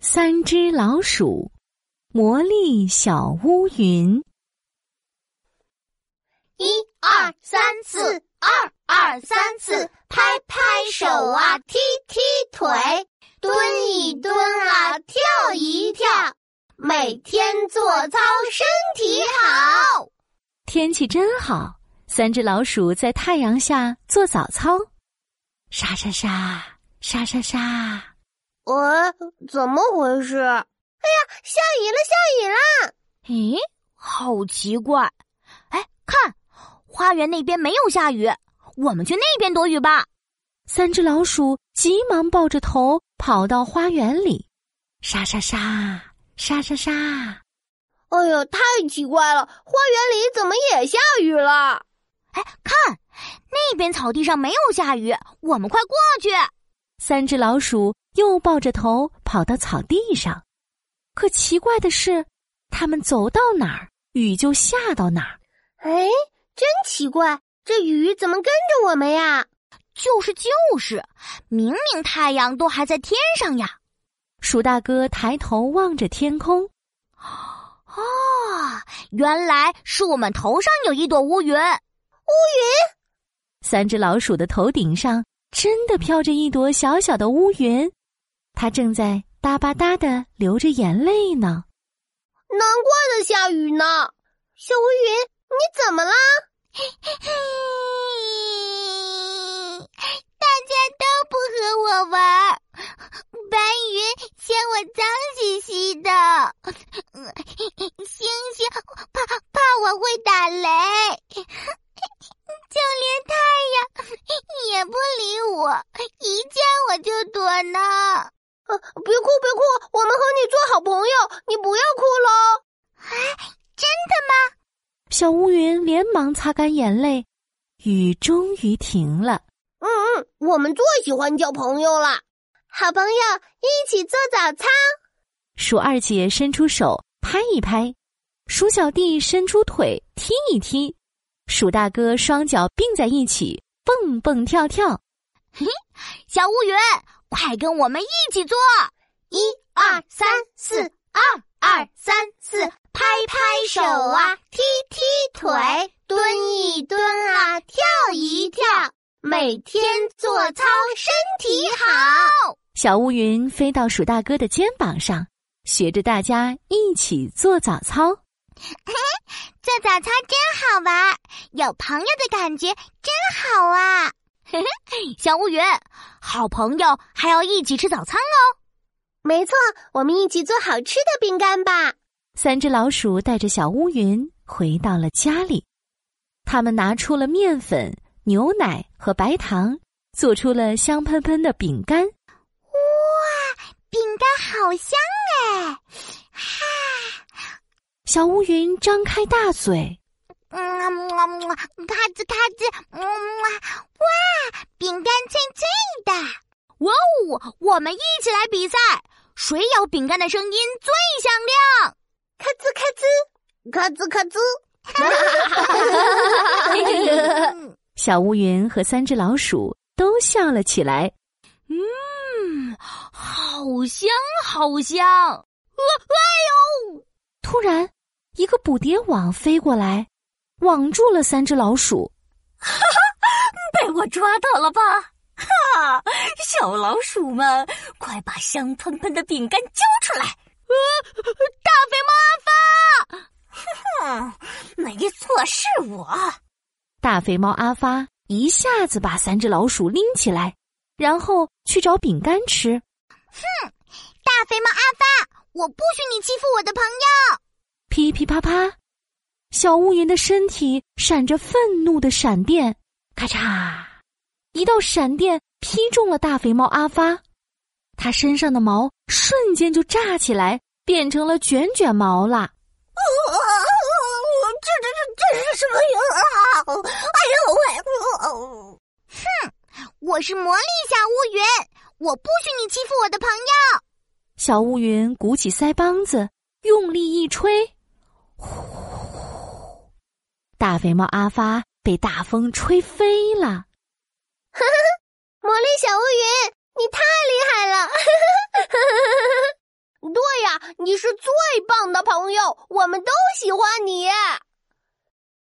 三只老鼠，魔力小乌云。一二三四，二二三四，拍拍手啊，踢踢腿，蹲一蹲啊，跳一跳，每天做操身体好。天气真好，三只老鼠在太阳下做早操，沙沙沙，沙沙沙。呃，怎么回事？哎呀，下雨了，下雨了！咦，好奇怪！哎，看，花园那边没有下雨，我们去那边躲雨吧。三只老鼠急忙抱着头跑到花园里，沙沙沙，沙沙沙。哎呀，太奇怪了，花园里怎么也下雨了？哎，看，那边草地上没有下雨，我们快过去。三只老鼠。又抱着头跑到草地上，可奇怪的是，它们走到哪儿，雨就下到哪儿。哎，真奇怪，这雨怎么跟着我们呀？就是就是，明明太阳都还在天上呀！鼠大哥抬头望着天空，哦，原来是我们头上有一朵乌云。乌云，三只老鼠的头顶上真的飘着一朵小小的乌云。它正在哒吧哒的流着眼泪呢，难怪在下雨呢。小乌云，你怎么啦？大家都不和我玩，白云嫌我脏兮兮的，呢。别哭，别哭，我们和你做好朋友，你不要哭喽。哎，真的吗？小乌云连忙擦干眼泪，雨终于停了。嗯嗯，我们最喜欢交朋友了，好朋友一起做早操。鼠二姐伸出手拍一拍，鼠小弟伸出腿踢一踢，鼠大哥双脚并在一起蹦蹦跳跳。嘿，小乌云。快跟我们一起做！一二三四，二二三四，拍拍手啊，踢踢腿，蹲一蹲啊，跳一跳，每天做操身体好。小乌云飞到鼠大哥的肩膀上，学着大家一起做早操。嘿，做早操真好玩，有朋友的感觉真好啊！嘿嘿，小乌云，好朋友还要一起吃早餐哦。没错，我们一起做好吃的饼干吧。三只老鼠带着小乌云回到了家里，他们拿出了面粉、牛奶和白糖，做出了香喷喷的饼干。哇，饼干好香哎！哈，小乌云张开大嘴。嗯么么，咔吱咔吱，嗯哇，饼干脆脆的！哇哦，我们一起来比赛，谁咬饼干的声音最响亮？咔吱咔吱，咔吱咔吱。小乌云和三只老鼠都笑了起来。嗯，好香，好香！哎呦！突然，一个捕蝶网飞过来。网住了三只老鼠，哈哈，被我抓到了吧？哈，小老鼠们，快把香喷喷的饼干交出来！啊，大肥猫阿发，哼哼，没错，是我。大肥猫阿发一下子把三只老鼠拎起来，然后去找饼干吃。哼，大肥猫阿发，我不许你欺负我的朋友！噼噼啪啪。小乌云的身体闪着愤怒的闪电，咔嚓！一道闪电劈中了大肥猫阿发，它身上的毛瞬间就炸起来，变成了卷卷毛啦！这这这这是什么呀？哎呦喂！哼，我是魔力小乌云，我不许你欺负我的朋友！小乌云鼓起腮帮子，用力一吹，呼！大肥猫阿发被大风吹飞了，呵呵呵！魔力小乌云，你太厉害了！对呀你是最棒的朋友，我们都喜欢你。